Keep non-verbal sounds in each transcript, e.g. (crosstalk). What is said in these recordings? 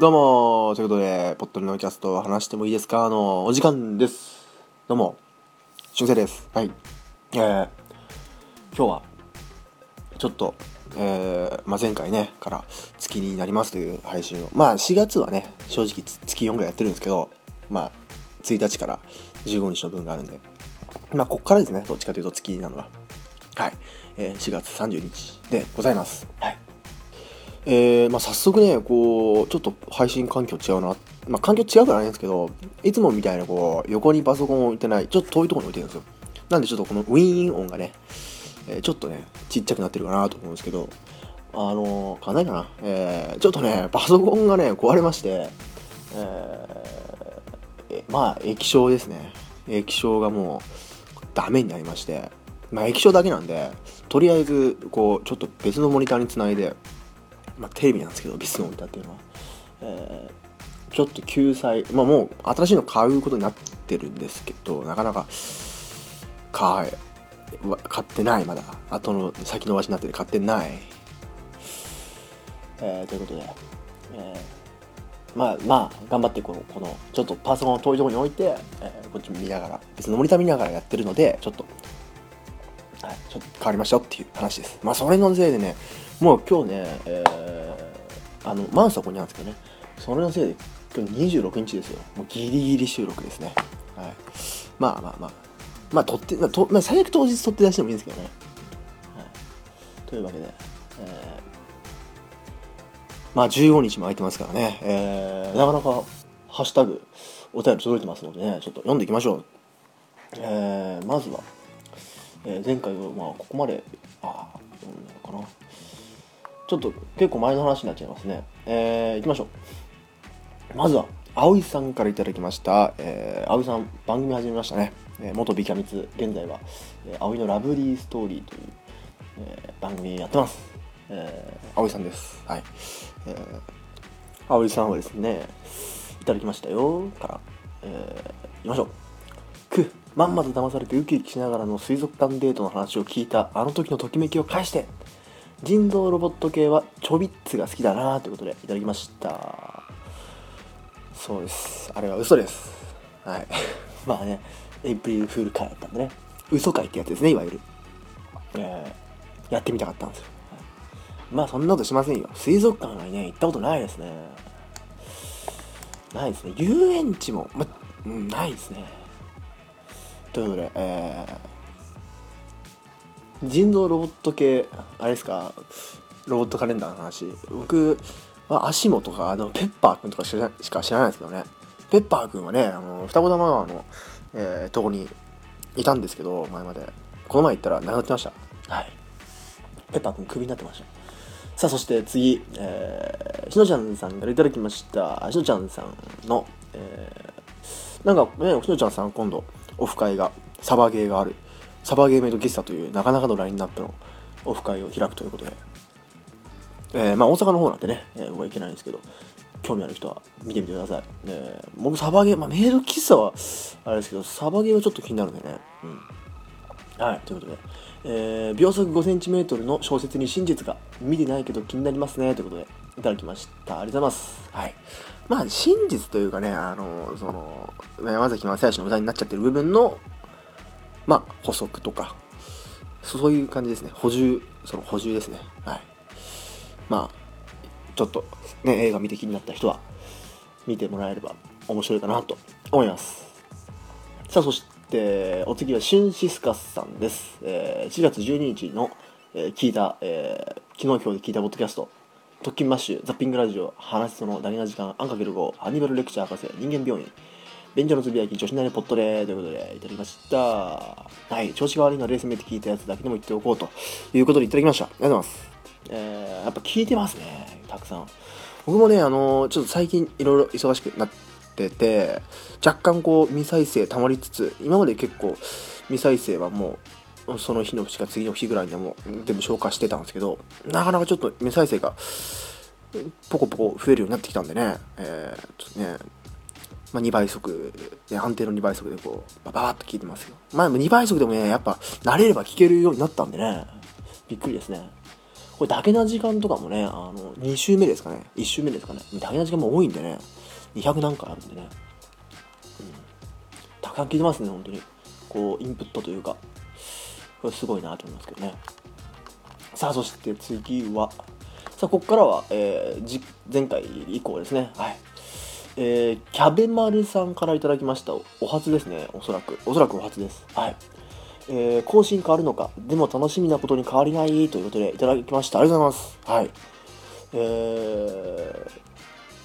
どうもということで、ポットルのキャスト話してもいいですか？のお時間です。どうも、俊生です。はい。えー、今日は、ちょっと、えー、まあ、前回ね、から月になりますという配信を。まあ、4月はね、正直月4ぐらいやってるんですけど、まあ、1日から15日の分があるんで、まあ、こっからですね、どっちかというと月なのは。はい。えー、4月30日でございます。はい。えー、まあ、早速ね、こう、ちょっと配信環境違うな。まあ、環境違うからないんですけど、いつもみたいな、こう、横にパソコン置いてない、ちょっと遠いところに置いてるんですよ。なんでちょっとこのウィーン音がね、えー、ちょっとね、ちっちゃくなってるかなと思うんですけど、あのー、かないかな。えー、ちょっとね、パソコンがね、壊れまして、えー、まあ、液晶ですね。液晶がもう、ダメになりまして、まあ、液晶だけなんで、とりあえず、こう、ちょっと別のモニターにつないで、まあ、テレビなんですけど、ビスの置いたっていうのは、えー、ちょっと救済、まあ、もう新しいの買うことになってるんですけど、なかなか買買ってない、まだ。後の先延ばしになってて買ってない。えー、ということで、えー、まあまあ、頑張ってこの、この、ちょっとパソコンを遠いところに置いて、えー、こっち見ながら、別のモニター見ながらやってるので、ちょっと、はい、ちょっと変わりましたっていう話です。まあ、それのせいでね、もう今日ね、えー、あの、マンスはここにあるんですけどね、それのせいで今日26日ですよ。もうギリギリ収録ですね。はい。まあまあまあ。まあ、撮って、まあ、とまあ、最悪当日撮って出してもいいんですけどね。はい。というわけで、えー、まあ15日も空いてますからね、えー、なかなかハッシュタグお便り届いてますのでね、ちょっと読んでいきましょう。えー、まずは、えー、前回はまあここまで、ああ、読んだのかな。ちょっと結構前の話になっちゃいますね。えー、行きましょう。まずは、葵さんから頂きました。えー、葵さん、番組始めましたね。えー、元ビキャミツ、現在は、えー、葵のラブリーストーリーという、えー、番組やってます。えー、葵さんです。はい。えー、葵さんはですね、いただきましたよ。から、えー、行きましょう。く、まんまと騙されてウキウキしながらの水族館デートの話を聞いたあの時のときめきを返して人造ロボット系はちょびっつが好きだなということでいただきました。そうです。あれは嘘です。はい。(laughs) まあねエイプリルフール会だったんでね。嘘会ってやつですねいわゆる。えー、やってみたかったんですよ、まあそんなことしませんよ。水族館はね行ったことないですね。ないですね。遊園地も、ま、うん、ないですね。ということで、えー人造ロボット系あれですか？ロボットカレンダーの話。僕は足元かあのペッパーくんとかしか知らないですけどね。ペッパーくんはねあの双子玉川の、えー、とこにいたんですけど前まで。この前行ったらなくなってました。はい。ペッパーくんクビになってました。さあそして次、えー、しのちゃんさんからいただきました。しのちゃんさんの、えー、なんかねしのちゃんさん今度オフ会がサバゲーがあるサバゲーメイド喫茶というなかなかのラインナップのオフ会を開くということで、えー、まあ大阪の方なんてね、えー、僕は行けないんですけど、興味ある人は見てみてください。えー、僕サバゲー、まあメイド喫茶はあれですけど、サバゲーはちょっと気になるんでね。うん。はい、ということで、えー、秒速 5cm の小説に真実が見てないけど気になりますねということでいただきました。ありがとうございます。はい。まあ真実というかね、あの、その、山崎正義の歌になっちゃってる部分のまあ、補足とか、そういう感じですね。補充、その補充ですね。はい。まあ、ちょっとね、映画見て気になった人は、見てもらえれば面白いかなと思います。さあ、そして、お次はシュンシスカスさんです。えー、4月12日の、えー、聞いた、えー、昨日今日で聞いたポッドキャスト、特勤マッシュ、ザッピングラジオ、話すそのダニな時間、アンかける5、ハニバルレクチャー博士、人間病院、便所のつぶやき、女子なりポットでということでいただきました。はい、調子が悪いのはレースメって聞いたやつだけでも言っておこうということでいただきました。ありがとうございます。えー、やっぱ聞いてますね、たくさん。僕もね、あのー、ちょっと最近いろいろ忙しくなってて、若干こう未再生溜まりつつ、今まで結構未再生はもう、その日の日か次の日ぐらいにはも全部消化してたんですけど、なかなかちょっと未再生がポコポコ増えるようになってきたんでね、えー、ちょっとね、まあ、2倍速で、安定の2倍速でこう、バババッと聞いてますよ。まあ、2倍速でもね、やっぱ、慣れれば聞けるようになったんでね、びっくりですね。これだけな時間とかもねあの2週目ですかね。1週目ですかね。だけな時間も多いんでね。200何回あるんでね、うん、たくさん聞いてますね本当に。こうインプットというか。これすごいなと思いますけどね。さあそして次はさあここからは、えー、前回以降ですね。はい。えー、キャベマルさんからいただきました。お初ですね。おそらく。おそらくお初です。はい。えー、更新変わるのか。でも楽しみなことに変わりないということでいただきました。ありがとうございます。はい。え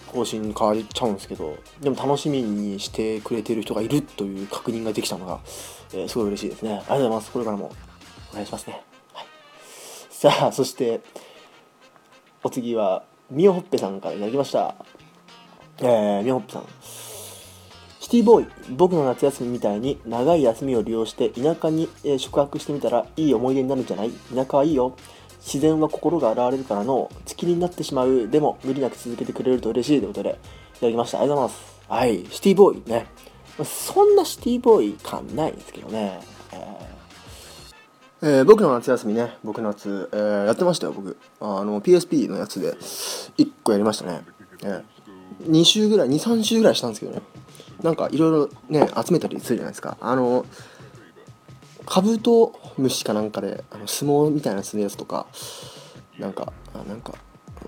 ー、更新変わっちゃうんですけどでも楽しみにしてくれてる人がいるという確認ができたのが、えー、すごい嬉しいですね。ありがとうございます。これからもお願いしますね、はい、さあそしてお次はみおほっぺさんからいただきました。えー、みほっぺさん。シティボーイ僕の夏休みみたいに長い休みを利用して田舎に、えー、宿泊してみたらいい思い出になるんじゃない？田舎はいいよ。自然は心が現れるからの月になってしまうでも無理なく続けてくれると嬉しいということでいただきました。ありがとうございます。はいシティボーイね。そんなシティボーイ感ないんですけどね、えーえー、僕の夏休みね。僕の夏、えー、やってましたよ僕。あの PSP のやつで。1個やりましたね、えー、2週ぐらい23週ぐらいしたんですけどね。なんかいろいろね集めたりするじゃないですか。あのカブトムシかなんかであの相撲みたいなするやつとかなんかなんか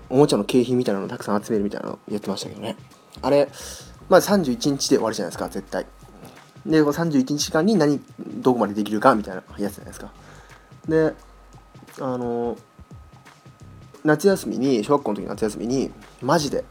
おもちゃの景品みたいなのたくさん集めるみたいなのやってましたけどね。あれまあ31日で終わるじゃないですか絶対。で31日間に何どこまでできるかみたいなやつじゃないですか。であの夏休みに小学校の時の夏休みにマジで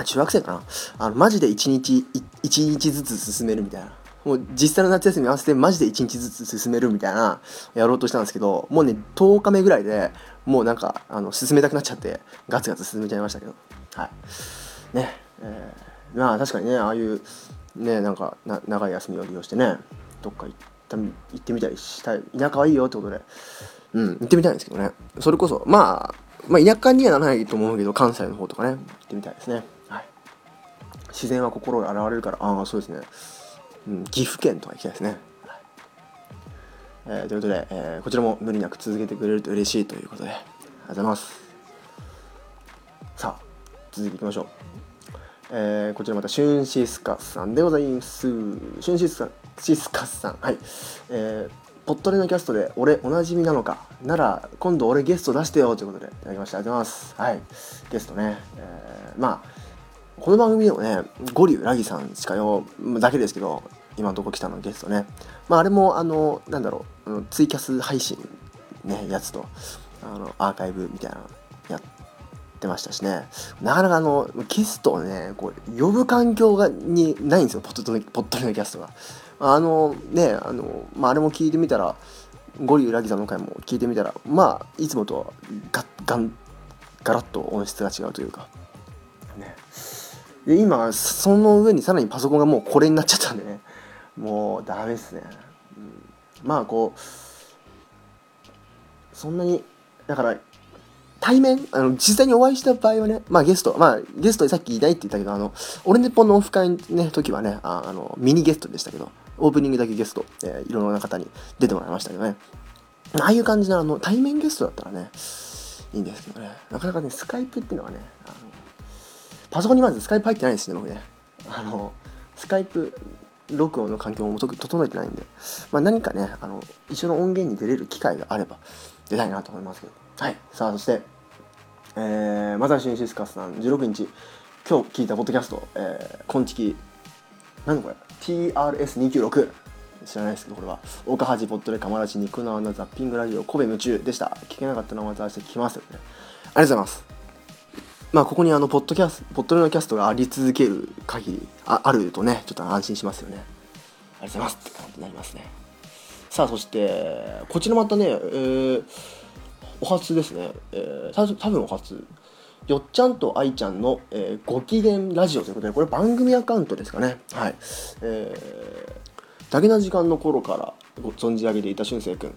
あ中学生かな。あのマジで1日1日ずつ進めるみたいな。もう実際の夏休み合わせてマジで1日ずつ進めるみたいなやろうとしたんですけどもうね10日目ぐらいでもうなんかあの進めたくなっちゃってガツガツ進めちゃいましたけど。はい。ねえー、まあ確かにねああいうねなんかな長い休みを利用してねどっか行った行ってみたりしたい田舎はいいよってことで。うん行ってみたいんですけどね。それこそまあまあ田舎にはならないと思うけど関西の方とかね行ってみたいですね。自然は心が現れるからああそうですねうん、岐阜県とか行きたいですね。えー、ということで、えー、こちらも無理なく続けてくれると嬉しいということで、ありがとうございます。さあ、続いていきましょう。えー、こちらまたシュンシスカスさんでございます。シュンシスカシスカさん、はい。えー、ポットレのキャストで俺おなじみなのかなら今度俺ゲスト出してよということでいただきましたありがとうございますはいゲストね、えー、まあこの番組でもねゴリュラギさんしかよだけですけど今のとこ来たのゲストね。まああれもあのなんだろうツイキャス配信ねやつとあのアーカイブみたいなやってましたしね。なかなかあのゲストをねこう呼ぶ環境がにないんですよポットポットのキャストが。あのねあの、まあ、あれも聞いてみたらゴリュラギさんの回も聞いてみたらまあいつもとガッガンガラッと音質が違うというか。ね。で今その上にさらにパソコンがもうこれになっちゃったんでね。もうダメですね、うん、まあこうそんなにだから対面あの実際にお会いした場合はねまあゲストまあゲストでさっきいないって言ったけどあの俺ネポのオフ会のね時はねああのミニゲストでしたけどオープニングだけゲスト、えー、いろんな方に出てもらいましたけどね。ああいう感じのあの対面ゲストだったらねいいんですけどね。なかなかねスカイプっていうのはねあのパソコンにまずスカイプ入ってないですね僕ね。あのスカイプ録音の環境も整えてないんで、まあ、何かねあの一緒の音源に出れる機会があれば出たいなと思いますけど。はい。さあそしてえー、マザーシンシスカスさん16日今日聞いたポッドキャスト「えー、こんちき」何これ。TRS296 知らないですけどこれは「岡八ポットでかまらち肉の穴ザッピングラジオ神戸夢中」でした。聞けなかったのはまた明日聞きますね。ありがとうございます。まあここにあのポッドキャスポッドのキャストがあり続ける限りああるとねちょっと安心しますよね。ありがとうございますって感じになりますね。さあそしてこちらまたね、えー、お初ですね、えー、多分お初。よっちゃんと愛ちゃんの、えー、ご機嫌ラジオということでこれ番組アカウントですかね。はい。えー、だけな時間の頃からご存じ上げていた俊く君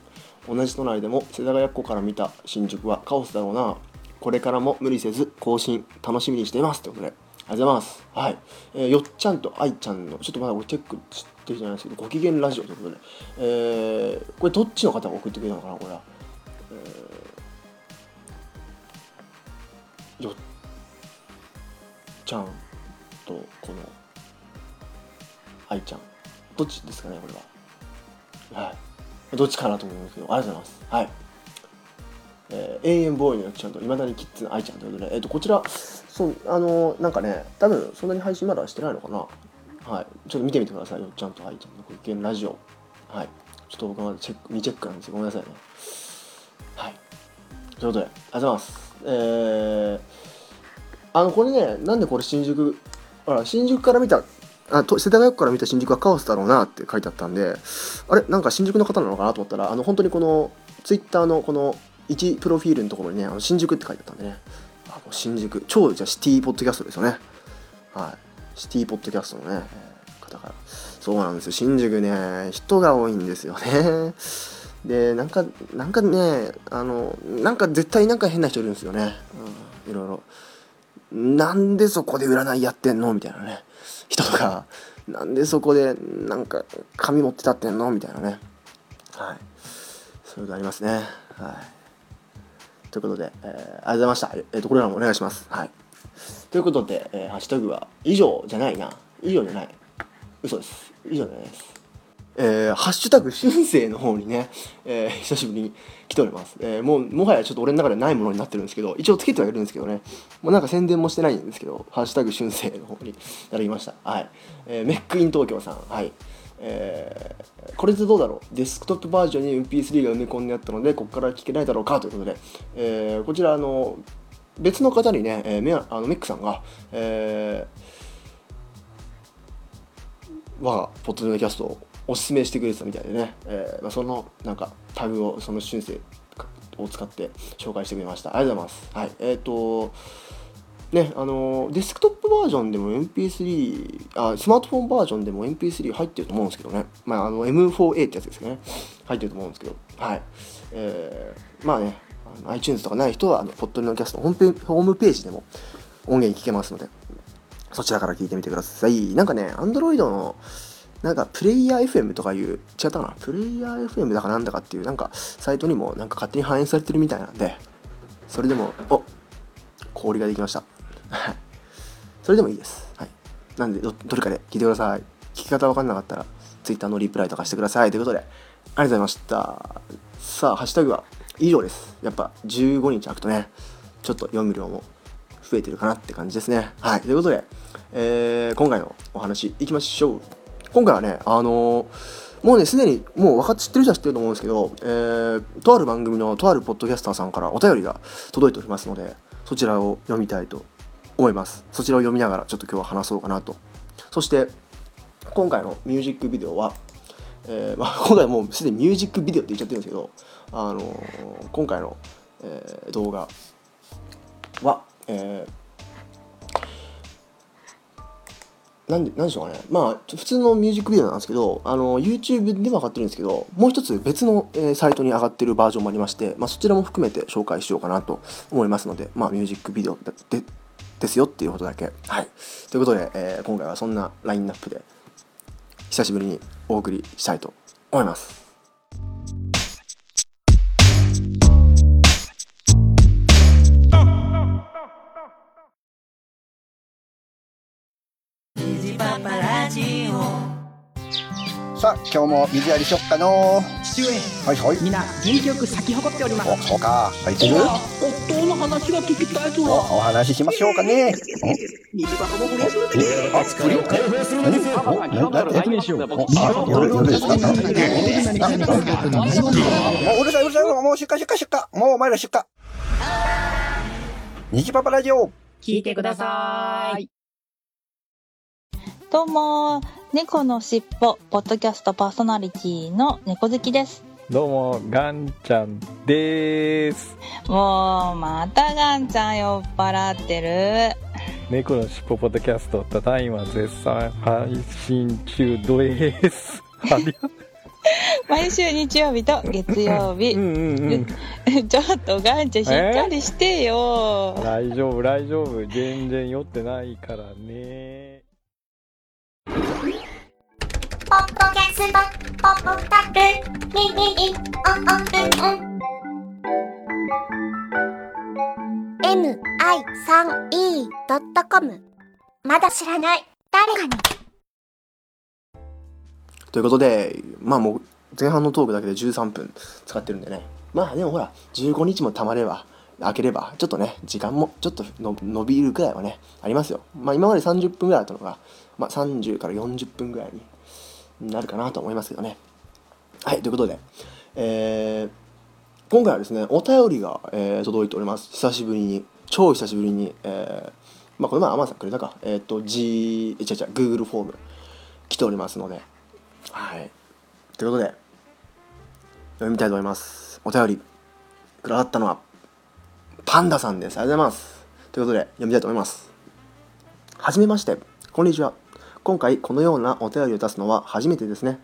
同じ隣でも世田谷っ子から見た新宿はカオスだろうな。これからも無理せず更新楽しみにしています。ということでありがとうございます。はい。えー、よっちゃんと愛ちゃんの、ちょっとまだ俺チェックしてるじゃないですけど、ご機嫌ラジオということで、えー、これどっちの方が送ってくれたのかな、これは。えーよっちゃんとこの愛ちゃん。どっちですかねこれは。はい。どっちかなと思うんですけどありがとうございます。はい。えー、永遠ボーイのよっちゃんといまだにキッズの愛ちゃんということで、えー、とこちらそうあのなんかね多分そんなに配信まだしてないのかな。はい。ちょっと見てみてくださいよ。っちゃんと愛ちゃんのご意見ラジオ。はい。ちょっと僕はまだチェック未チェックなんですよ。ごめんなさいね。はい。ということでありがとうございます。えー、あのこれねなんでこれ新宿ほら新宿から見たあと世田谷区から見た新宿はカオスだろうなって書いてあったんであれなんか新宿の方なのかなと思ったらあの本当にこのツイッターのこの1プロフィールのところにねあの新宿って書いてあったんでね。あもう新宿。超じゃシティポッドキャストですよね。はい。シティポッドキャストのね方から。そうなんですよ。新宿ね人が多いんですよね。でなんかなんかねあのなんか絶対なんか変な人いるんですよね、うん、いろいろ。なんでそこで占いやってんのみたいなね。人とかなんでそこでなんか紙持って立ってんのみたいなね。はい。そういうのありますね。はい。ということで、えー、ありがとうございました。え、ー、と、これらもお願いします。はい。ということで、えー、ハッシュタグは以上じゃないな。以上じゃない。嘘です。以上じゃないです。えー、ハッシュタグ春生の方にね、えー、久しぶりに来ております、えー、もうもはやちょっと俺の中でないものになってるんですけど一応つけてはいるんですけどねもうなんか宣伝もしてないんですけどハッシュタグ春生の方に並びましたはい、えー、メックイン東京さんはいえー、これでどうだろう？デスクトップバージョンに MP3 が埋め込んであったのでここから聞けないだろうかということで、えー、こちらあの別の方にね、えー、メあのメックさんが、えー、我がポッドキャストをおすすめしてくれてたみたいでね、えーまあ、そのなんかタグをその春生を使って紹介してくれました。ありがとうございます。はい。えっ、ー、とねあのデスクトップバージョンでも MP3 あスマートフォンバージョンでも MP3 入ってると思うんですけどね。まああの M4A ってやつですね。入ってると思うんですけど。はい。えー、まあねあの iTunes とかない人はあのポッドのキャストホームページでも音源聞けますのでそちらから聞いてみてください。なんかね Android のなんかプレイヤー FM とかいう、違ったかな？プレイヤー FM だかなんだかっていう、なんかサイトにもなんか勝手に反映されてるみたいなんで、それでも、お氷ができました。それでもいいです。はい。なんでど、どれかで聞いてください。聞き方わかんなかったら、Twitter のリプライとかしてください。ということで、ありがとうございました。さあ、ハッシュタグは以上です。やっぱ15日空くとね、ちょっと読む量も増えてるかなって感じですね。はい。ということで、えー、今回のお話いきましょう。今回はね、あのー、もうね、すでにもう分かって知ってる人は知ってると思うんですけど、えー、とある番組のとあるポッドキャスターさんからお便りが届いておりますので、そちらを読みたいと思います。そちらを読みながらちょっと今日は話そうかなと。そして、今回のミュージックビデオは、えー、(laughs) まあ、今回もうすでにミュージックビデオって言っちゃってるんですけど、あのー、今回の、えー、動画は、えーなんで、なんでしょうかね。まあ、普通のミュージックビデオなんですけど、あの、YouTube でも上がってるんですけど、もう一つ別の、えー、サイトに上がってるバージョンもありまして、まあ、そちらも含めて紹介しようかなと思いますので、まあ、ミュージックビデオでですよっていうことだけ。はい。ということで、えー、今回はそんなラインナップで、久しぶりにお送りしたいと思います。さあ今日も水やりしよっかの父上はいはいみんな元気よく咲き誇っておりますおそうか咲いてる？夫の話が聞きたいとおお話ししましょうかね虹箱の不倫するってあ不倫解放するんですよ何何しようあ夜夜ですかもううるさいうるさいもう出荷出荷出荷もうお前ら出荷虹パパラジオ聞いてくださいどうも、猫のしっぽ、ポッドキャストパーソナリティの猫好きです。どうも、ガンちゃんです。もう、またガンちゃん酔っ払ってる。猫のしっぽポッドキャスト、ただいま絶賛配信中です。(laughs) 毎週日曜日と月曜日。うんうんうん、ちょっとガンちゃんしっかりしてよ。大丈夫、大丈夫。全然酔ってないからね。ポッドキャスト、ポッドタル、ミミミ、オンオンルン。mi3e.com まだ知らない誰かにということでまあもう前半のトークだけで13分使ってるんでねまあでもほら15日もたまれば開ければちょっとね時間もちょっとの伸びるくらいはねありますよまあ今まで30分ぐらいだったのが、まあ、30から40分ぐらいになるかなと思いますけどね。はいということでえー、今回はですねお便りが、えー届いております。久しぶりに超久しぶりにえーまあこれ前アマンさんくれたか。えっ、と G え違う違う Google フォーム来ておりますので。はい。ということで読みたいと思います。お便りくださったのはパンダさんです。ありがとうございます。ということで読みたいと思います。はじめまして。こんにちは。今回このようなお便りを出すのは初めてですね。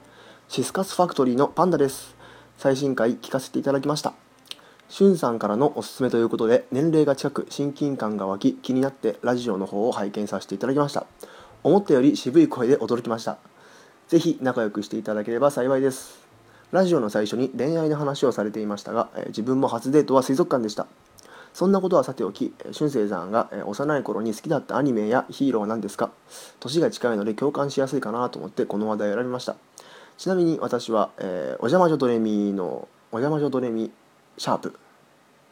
シスカスファクトリーのパンダです。最新回聞かせていただきました。しゅんさんからのおすすめということで年齢が近く親近感が湧き気になってラジオの方を拝見させていただきました。思ったより渋い声で驚きました。ぜひ仲良くしていただければ幸いです。ラジオの最初に恋愛の話をされていましたが、え自分も初デートは水族館でした。そんなことはさておき、えー俊生さんが、幼い頃に好きだったアニメやヒーローは何ですか？年が近いので共感しやすいかなと思ってこの話題を選びました。ちなみに私は、えーお邪魔女ドレミのお邪魔女ドレミシャープ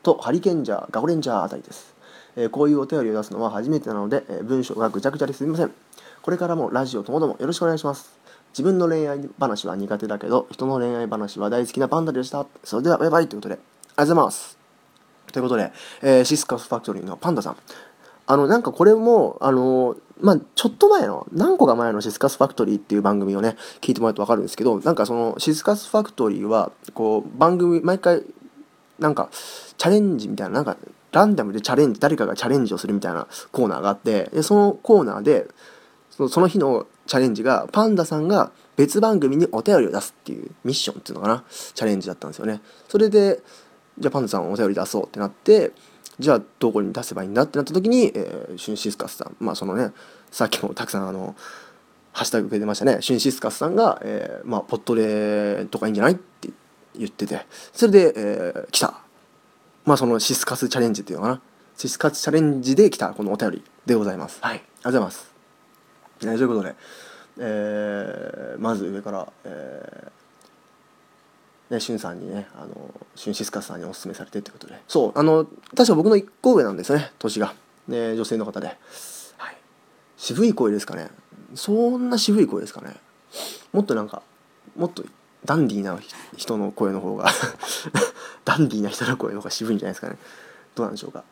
とハリケンジャーガオレンジャーあたりです、えーこういうお便りを出すのは初めてなので、えー文章がぐちゃぐちゃですみません。これからもラジオともどもよろしくお願いします。自分の恋愛話は苦手だけど人の恋愛話は大好きなパンダでした。それではバイバイということでありがとうございます。ということで、えーシスカスファクトリーのパンダさん。あのなんかこれもあのまあちょっと前の何個か前のシスカスファクトリーっていう番組をね聞いてもらうと分かるんですけどなんかそのシスカスファクトリーはこう番組毎回なんかチャレンジみたいななんかランダムでチャレンジ誰かがチャレンジをするみたいなコーナーがあってでそのコーナーでそのその日のチャレンジがパンダさんが別番組にお便りを出すっていうミッションっていうのかなチャレンジだったんですよね。それでじゃあパンダさんお便り出そうってなってじゃあどこに出せばいいんだってなった時に、えーシュンシスカスさんまあそのねさっきもたくさんあのハッシュタグくれてましたね。シュンシスカスさんが、えーまあ、ポットレとかいいんじゃないって言っててそれで、えー来た。まあそのシスカスチャレンジっていうのかな。シスカスチャレンジで来たこのお便りでございます。はい。ありがとうございます、えーということで、えーまず上から、えーね、しゅんさんにねあのしゅんシスカスさんにおすすめされてってことで。そうあの確か僕の1個上なんですよね年が、ね、女性の方で、はい、渋い声ですかね。そんな渋い声ですかね。もっとなんかもっとダンディーな人の声の方が (laughs) ダンディーな人の声の方が渋いんじゃないですかね。どうなんでしょうか。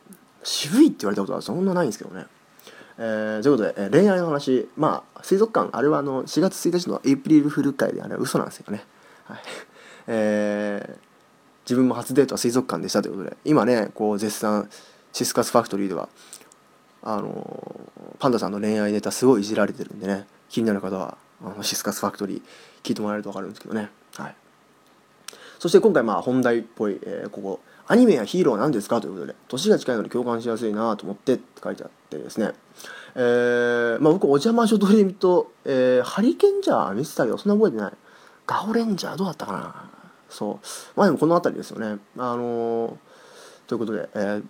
渋いって言われたことはそんなないんですけどね。えーということで、えー恋愛の話。まあ水族館あれはあの4月1日のエイプリルフル会であれは嘘なんですよね。はい。えー自分も初デートは水族館でしたということで今ねこう絶賛シスカスファクトリーではあのパンダさんの恋愛ネタすごいいじられてるんでね気になる方はあのシスカスファクトリー聞いてもらえると分かるんですけどね。はい。そして今回まあ本題っぽい、えーここアニメやヒーローは何ですかということで年が近いので共感しやすいなと思ってって書いてあってですね。えーまあ、僕お邪魔女ドレミと、えーハリケンジャー見てたけどそんな覚えてない。ガオレンジャーどうだったかな。そう。まあでもこの辺りですよね。あのーということで、えー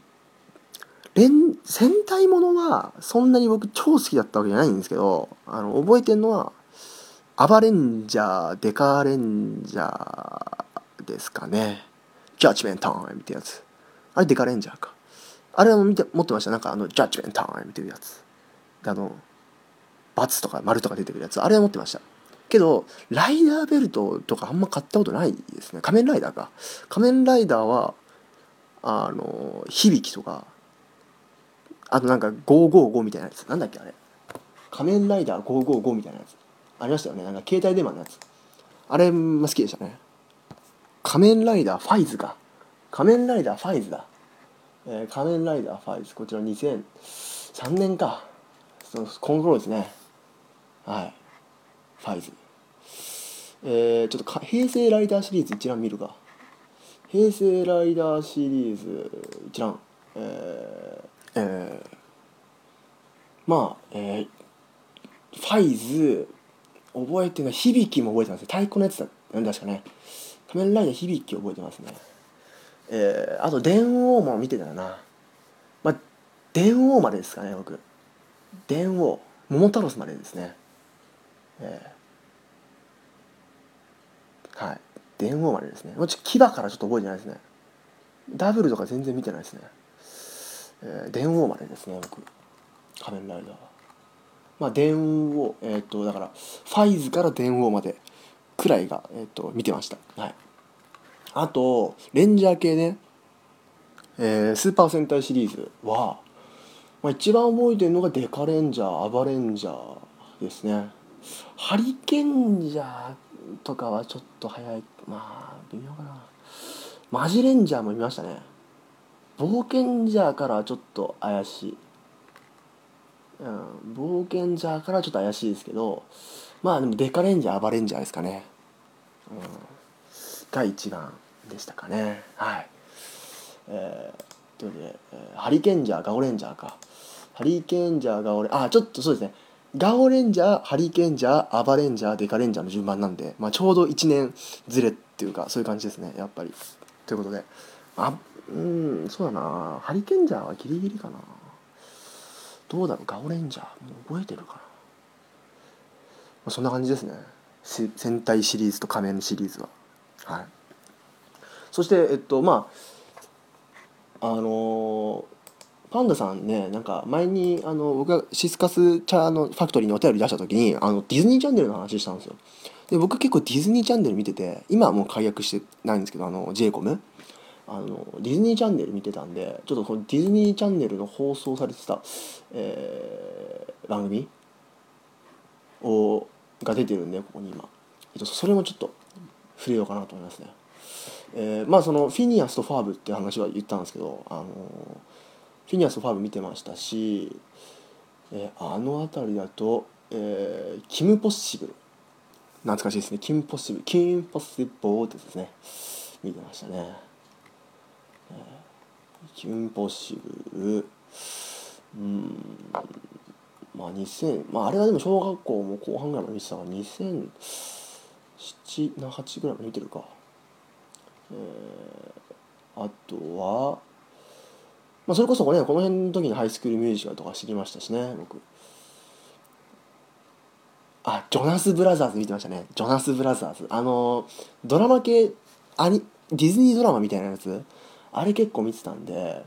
連戦隊ものはそんなに僕超好きだったわけじゃないんですけどあの覚えてるのはアバレンジャーデカレンジャーですかね。ジャッジメントタイムってやつ。あれデカレンジャーか。あれは見て持ってました。なんかあのジャッジメントタイムっていうやつ。あの×とか丸とか出てくるやつ。あれは持ってました。けどライダーベルトとかあんま買ったことないですね。仮面ライダーか。仮面ライダーはあの響きとかあとなんか555みたいなやつ。なんだっけあれ。仮面ライダー555みたいなやつ。ありましたよね。なんか携帯電話のやつ。あれも好きでしたね。仮面ライダーファイズか。仮面ライダーファイズだ、えー仮面ライダーファイズ。こちら2003年か。そのこの頃ですね。はい。ファイズ。えー、ちょっと平成ライダーシリーズ一覧見るか。平成ライダーシリーズ一覧。えー、えー、まあえー、ファイズ覚えてるのは響きも覚えてますね。太鼓のやつだうん確かね。仮面ライダー響き覚えてますね。えー、あと電王も見てたよな。まあ電王までですかね僕。電王。桃太郎までですね。えー。はい。電王までですね。もちょっと牙からちょっと覚えてないですね。ダブルとか全然見てないですね、えー、電王までですね僕。仮面ライダーは。まあ電王えっ、とだからファイズから電王までくらいが、えー、と見てました。はい。あとレンジャー系ね。えースーパー戦隊シリーズは、まあ、一番覚えてるのがデカレンジャーアバレンジャーですね。ハリケンジャーとかはちょっと早い。まあ微妙かな。マジレンジャーも見ましたね。冒険ジャーからはちょっと怪しい。うん冒険ジャーからはちょっと怪しいですけどまあでもデカレンジャーアバレンジャーですかね、うん、が一番でしたかね。はい。えー、ということで、えーハリケンジャーガオレンジャーか。ハリケンジャーガオレンあちょっとそうですね。ガオレンジャーハリケンジャーアバレンジャーデカレンジャーの順番なんで、まあ、ちょうど1年ずれっていうかそういう感じですねやっぱり。ということで。あうんそうだな。ハリケンジャーはギリギリかな。どうだろうガオレンジャー。もう覚えてるかな、まあ、そんな感じですね。戦隊シリーズと仮面シリーズは。はい。そしてえっとまああのーパンダさんねなんか前にあの僕がシスカス茶のファクトリーにお便り出した時にあのディズニーチャンネルの話したんですよ。で僕結構ディズニーチャンネル見てて今はもう解約してないんですけどあの j イコム。あのディズニーチャンネル見てたんでちょっとこのディズニーチャンネルの放送されてた、えー番組？をが出てるんでここに今、えっと、それもちょっと触れようかなと思いますね。えーまあそのフィニアスとファーブって話は言ったんですけどあのフィニアスファーブ見てましたし、えーあの辺りだと、えーキム・ポッシブル。懐かしいですね。キム・ポッシブル。キム・ポッシブルってですね。見てましたね、えーキム・ポッシブル。うん。まあ2000まああれはでも小学校も後半ぐらいまで見てたから2007、8ぐらいまで見てるか。えーあとは、まあ、それこそねこの辺の時にハイスクールミュージカルとか知りましたしね僕。あジョナス・ブラザーズ見てましたね。ジョナス・ブラザーズあのドラマ系アニディズニードラマみたいなやつ？あれ結構見てたんで、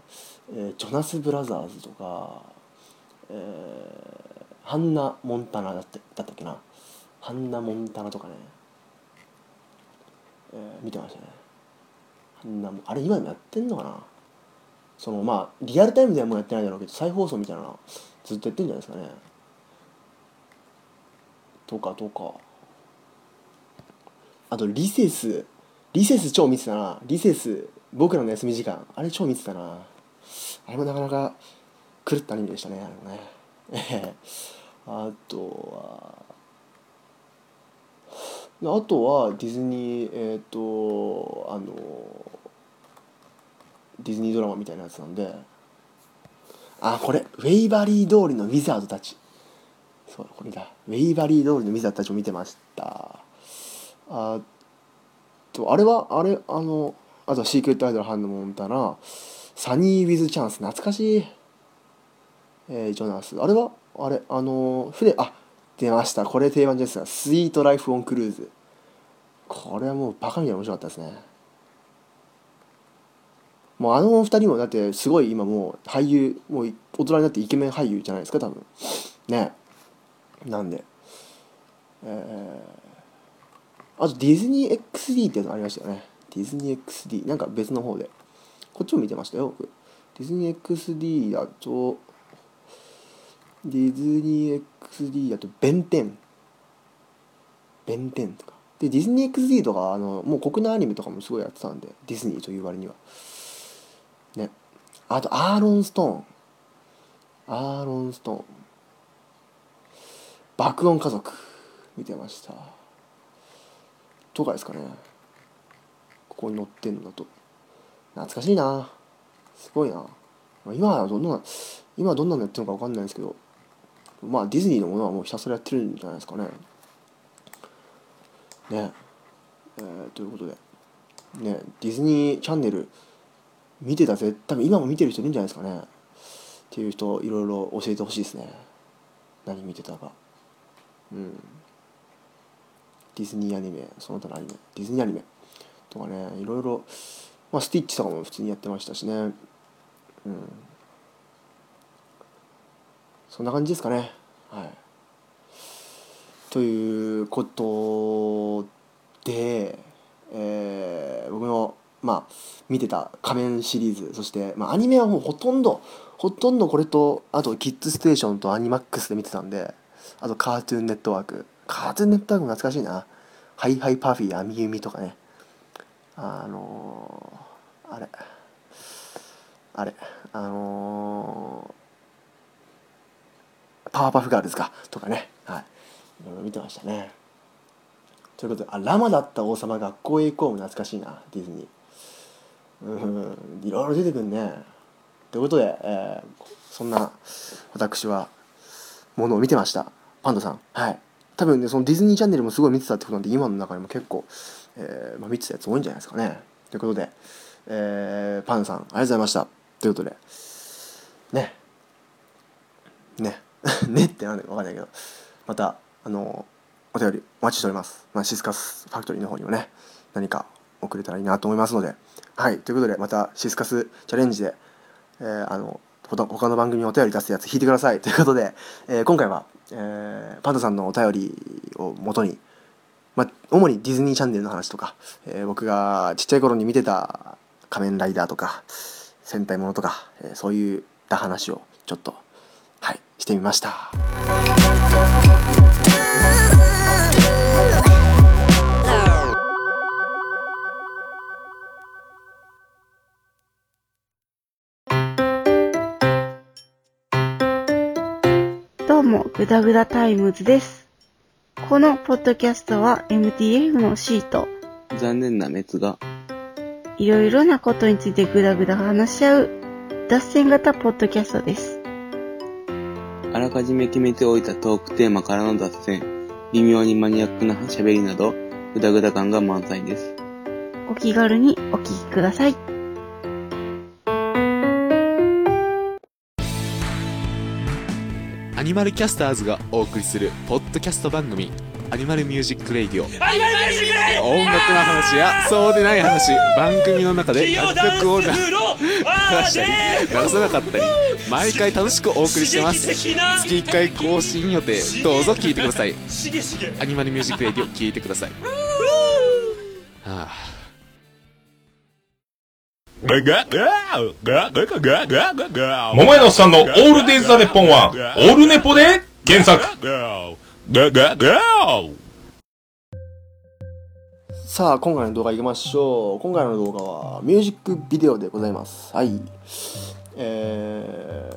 えージョナス・ブラザーズとか、えーハンナ・モンタナだっただったっけな？ハンナ・モンタナとかね、えー見てましたね。ハンナあれ今でもやってんのかな？そのまあリアルタイムではもうやってないだろうけど再放送みたいなのずっとやってんじゃないですかね。とかとか。あとリセス。リセス超見てたな。リセス僕らの休み時間。あれ超見てたな。あれもなかなか狂ったアニメでしたねあれもね。え (laughs) えあとはあとはディズニーえっ、とあのディズニードラマみたいなやつなんで。あこれウェイバリー通りのウィザードたち。そうこれだ。ウェイバリー通りのウィザードたちを見てました。あとあれはあれあのあとはシークレットアイドルハンドモンタナサニー・ウィズ・チャンス懐かしい。えージョナス。あれはあれあの船あ出ました。これ定番です。がスイート・ライフ・オン・クルーズ。これはもうバカみたいに面白かったですね。もうあの二人もだってすごい今もう俳優もう大人になってイケメン俳優じゃないですか多分。ね。なんで。えー、あとディズニー XD ってやつありましたよね。ディズニー XD なんか別の方で。こっちも見てましたよ僕。ディズニー XD だとディズニー XD だと弁天。弁天とか。でディズニー XD とかあのもう国内アニメとかもすごいやってたんでディズニーという割には。あとアーロン・ストーン。アーロン・ストーン。爆音家族。見てました。とかですかね。ここに載ってんのだと。懐かしいな。すごいな。今はどんな今はどんなのやってるのか分かんないですけど。まあディズニーのものはもうひたすらやってるんじゃないですかね。ね。えーということで。ね。ディズニーチャンネル。見てたぜ。多分今も見てる人いるんじゃないですかね。っていう人いろいろ教えてほしいですね。何見てたか。うん。ディズニーアニメ。その他のアニメ。ディズニーアニメ。とかね。いろいろ、まあ、スティッチとかも普通にやってましたしね。うん。そんな感じですかね。はい。ということで、えー僕のまあ見てた仮面シリーズそして、まあ、アニメはもうほとんどほとんどこれとあとキッズステーションとアニマックスで見てたんであとカートゥーンネットワーク。カートゥーンネットワーク懐かしいな。ハイハイパフィーアミユミとかね。あのーあれ。あれ。あのーパワーパフガールズか。とかね。はい。いろいろ見てましたね。ということであラマだった王様学校へ行こうも懐かしいな。ディズニー。うんいろいろ出てくるね。ということで、えーそんな私はものを見てました。パンダさん。はい。多分ねそのディズニーチャンネルもすごい見てたってことなんで今の中でも結構、えーまあ、見てたやつ多いんじゃないですかね。ということで、えーパンダさんありがとうございました。ということで。ね。ね。(laughs) ねってなんだか分かんないけど。またあのお便りお待ちしております、まあ、シスカスファクトリーの方にもね何か送れたらいいなと思いますので。はいということでまたシスカスチャレンジで、えーあの他の番組にお便り出すやつ引いてくださいということで、えー今回は、えーパンダさんのお便りをもとに、ま、主にディズニーチャンネルの話とか、えー僕がちっちゃい頃に見てた仮面ライダーとか戦隊ものとか、えーそういった話をちょっとはいしてみました。も、ぐだぐだタイムズです。このポッドキャストは MTF のシート、残念な滅が。いろいろなことについてぐだぐだ話し合う、脱線型ポッドキャストです。あらかじめ決めておいたトークテーマからの脱線、微妙にマニアックな喋りなど、ぐだぐだ感が満載です。お気軽にお聞きください。アニマルキャスターズがお送りするポッドキャスト番組アニマルミュージックレイディオ。音楽の話やそうでない話番組の中で楽曲を流したり流さなかったり毎回楽しくお送りしてます。月1回更新予定。どうぞ聞いてください。アニマルミュージックレイディオ聞いてください。はあ桃屋のさんのオールデイズ・ザ・ネッポンは、オールネポで検索。さあ今回の動画いきましょう。今回の動画はミュージックビデオでございます。はい。え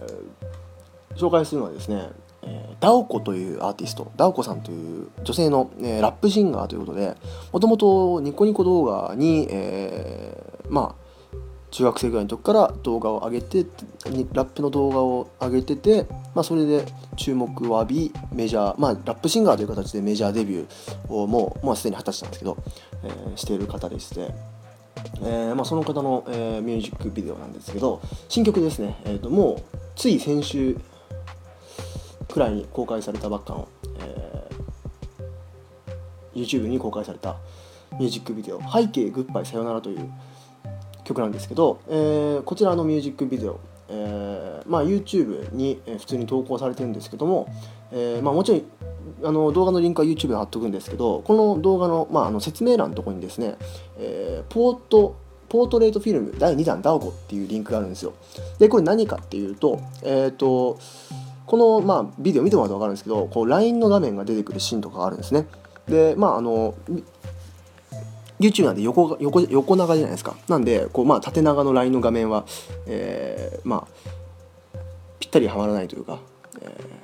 ー紹介するのはですね、えーダオコというアーティストダオコさんという女性の、えーラップシンガーということでもともとニコニコ動画に、えーまあ中学生ぐらいの時から動画を上げてラップの動画を上げてて、まあ、それで注目を浴びメジャー、まあ、ラップシンガーという形でメジャーデビューをもうもうすでに果たしたんですけど、えーしている方でして、えーまあ、その方の、えーミュージックビデオなんですけど新曲ですね、えー、ともうつい先週くらいに公開されたばっかの、えー YouTube に公開されたミュージックビデオ「背景グッバイさよなら」という曲なんですけど、えーこちらのミュージックビデオ、えーまあ、YouTube に普通に投稿されてるんですけども、えーまあ、もちろんあの動画のリンクは YouTube で貼っとくんですけどこの動画の,、まあ、あの説明欄のとこにですね、えーポートポートレートフィルム第2弾ダオコっていうリンクがあるんですよ。でこれ何かっていうとえっ、とこの、まあ、ビデオ見てもらうと分かるんですけどこう LINE の画面が出てくるシーンとかがあるんですね。でまああの YouTube なんで横横横長じゃないですか。なんでこう、まあ、縦長の LINE の画面は、えーまあぴったりはまらないというか、えー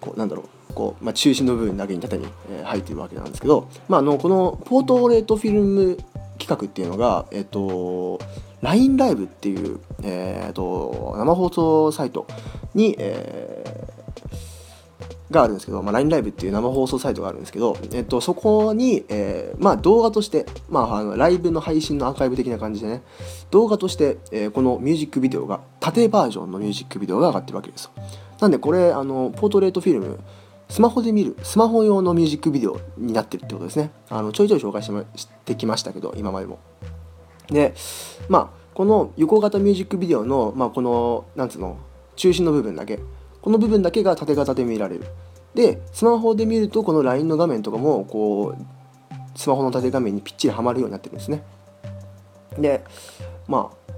こうなんだろう。こう、まあ、中心の部分だけに縦に、えー入っているわけなんですけど、まあ、あのこのポートレートフィルム企画っていうのが、えっと LINE ライブっていう、えー、と生放送サイトに、えーがあるんですけど、まあ、LINE ライブっていう生放送サイトがあるんですけど、えっと、そこに、えーまあ、動画として、まあ、あのライブの配信のアーカイブ的な感じでね動画として、えーこのミュージックビデオが縦バージョンのミュージックビデオが上がってるわけですよ。なんでこれあのポートレートフィルムスマホで見るスマホ用のミュージックビデオになってるってことですね。あのちょいちょい紹介してきましたけど今までも。でまあこの横型ミュージックビデオの、まあ、このなんつうの中心の部分だけこの部分だけが縦型で見られる。でスマホで見るとこの LINE の画面とかもこうスマホの縦画面にぴっちりはまるようになってるんですね。でまあ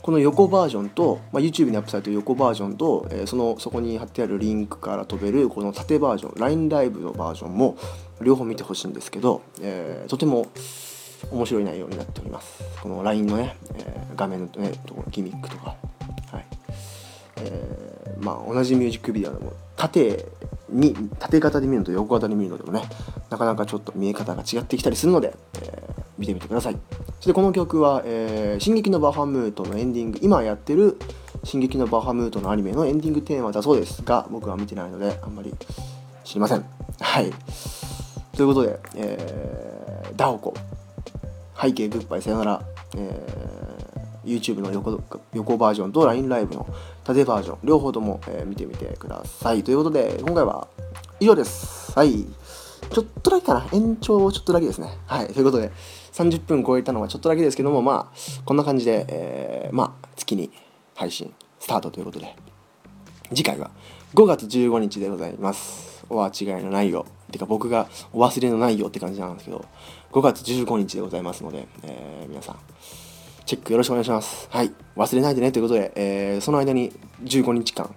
この横バージョンと、まあ、YouTube にアップされてる横バージョンと、えーそのそこに貼ってあるリンクから飛べるこの縦バージョン LINE ライブのバージョンも両方見てほしいんですけど、えーとても面白い内容になっております。この LINE のね、えー画面のねとギミックとか。はい。えーまあ同じミュージックビデオでも縦に縦型で見るのと横型で見るのでもねなかなかちょっと見え方が違ってきたりするので、えー見てみてください。そしてこの曲は、えー進撃のバハムート」のエンディング。今やってる「進撃のバハムート」のアニメのエンディングテーマだそうですが僕は見てないのであんまり知りません。はい。ということで、えーダオコ。背景グッバイ。さよなら、えー YouTube の横横バージョンと LINE ライブの縦バージョン両方とも、えー見てみてください。ということで今回は以上です。はい。ちょっとだけかな延長ちょっとだけですね。はい。ということで30分超えたのはちょっとだけですけどもまあこんな感じで、えーまあ月に配信スタートということで次回は5月15日でございます。お間違いのな。いよてか僕がお忘れのないよって感じなんですけど5月15日でございますので、えー皆さん。チェックよろしくお願いします。はい。忘れないでねということで、えーその間に15日間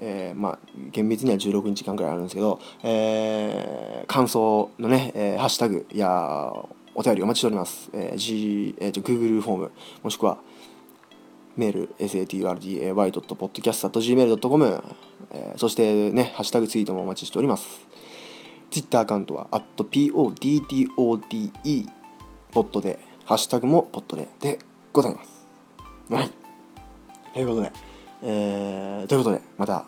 えーまあ厳密には16日間くらいあるんですけど、えー感想のね、えーハッシュタグやお便りお待ちしております、えー G えーと Google フォームもしくはメール saturday.podcast.gmail.com、えーそしてね、ハッシュタグツイートもお待ちしております。ツイッターアカウントは、@podtode、ポットで、ハッシュタグもポットででございます。はい。ということで、えー、ということで、また、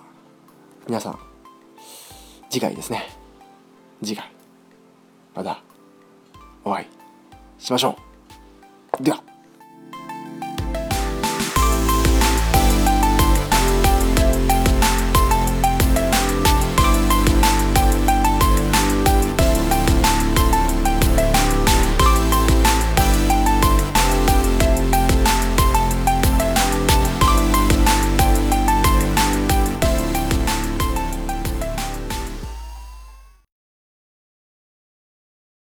皆さん、次回ですね。次回、また、お会いしましょう。では。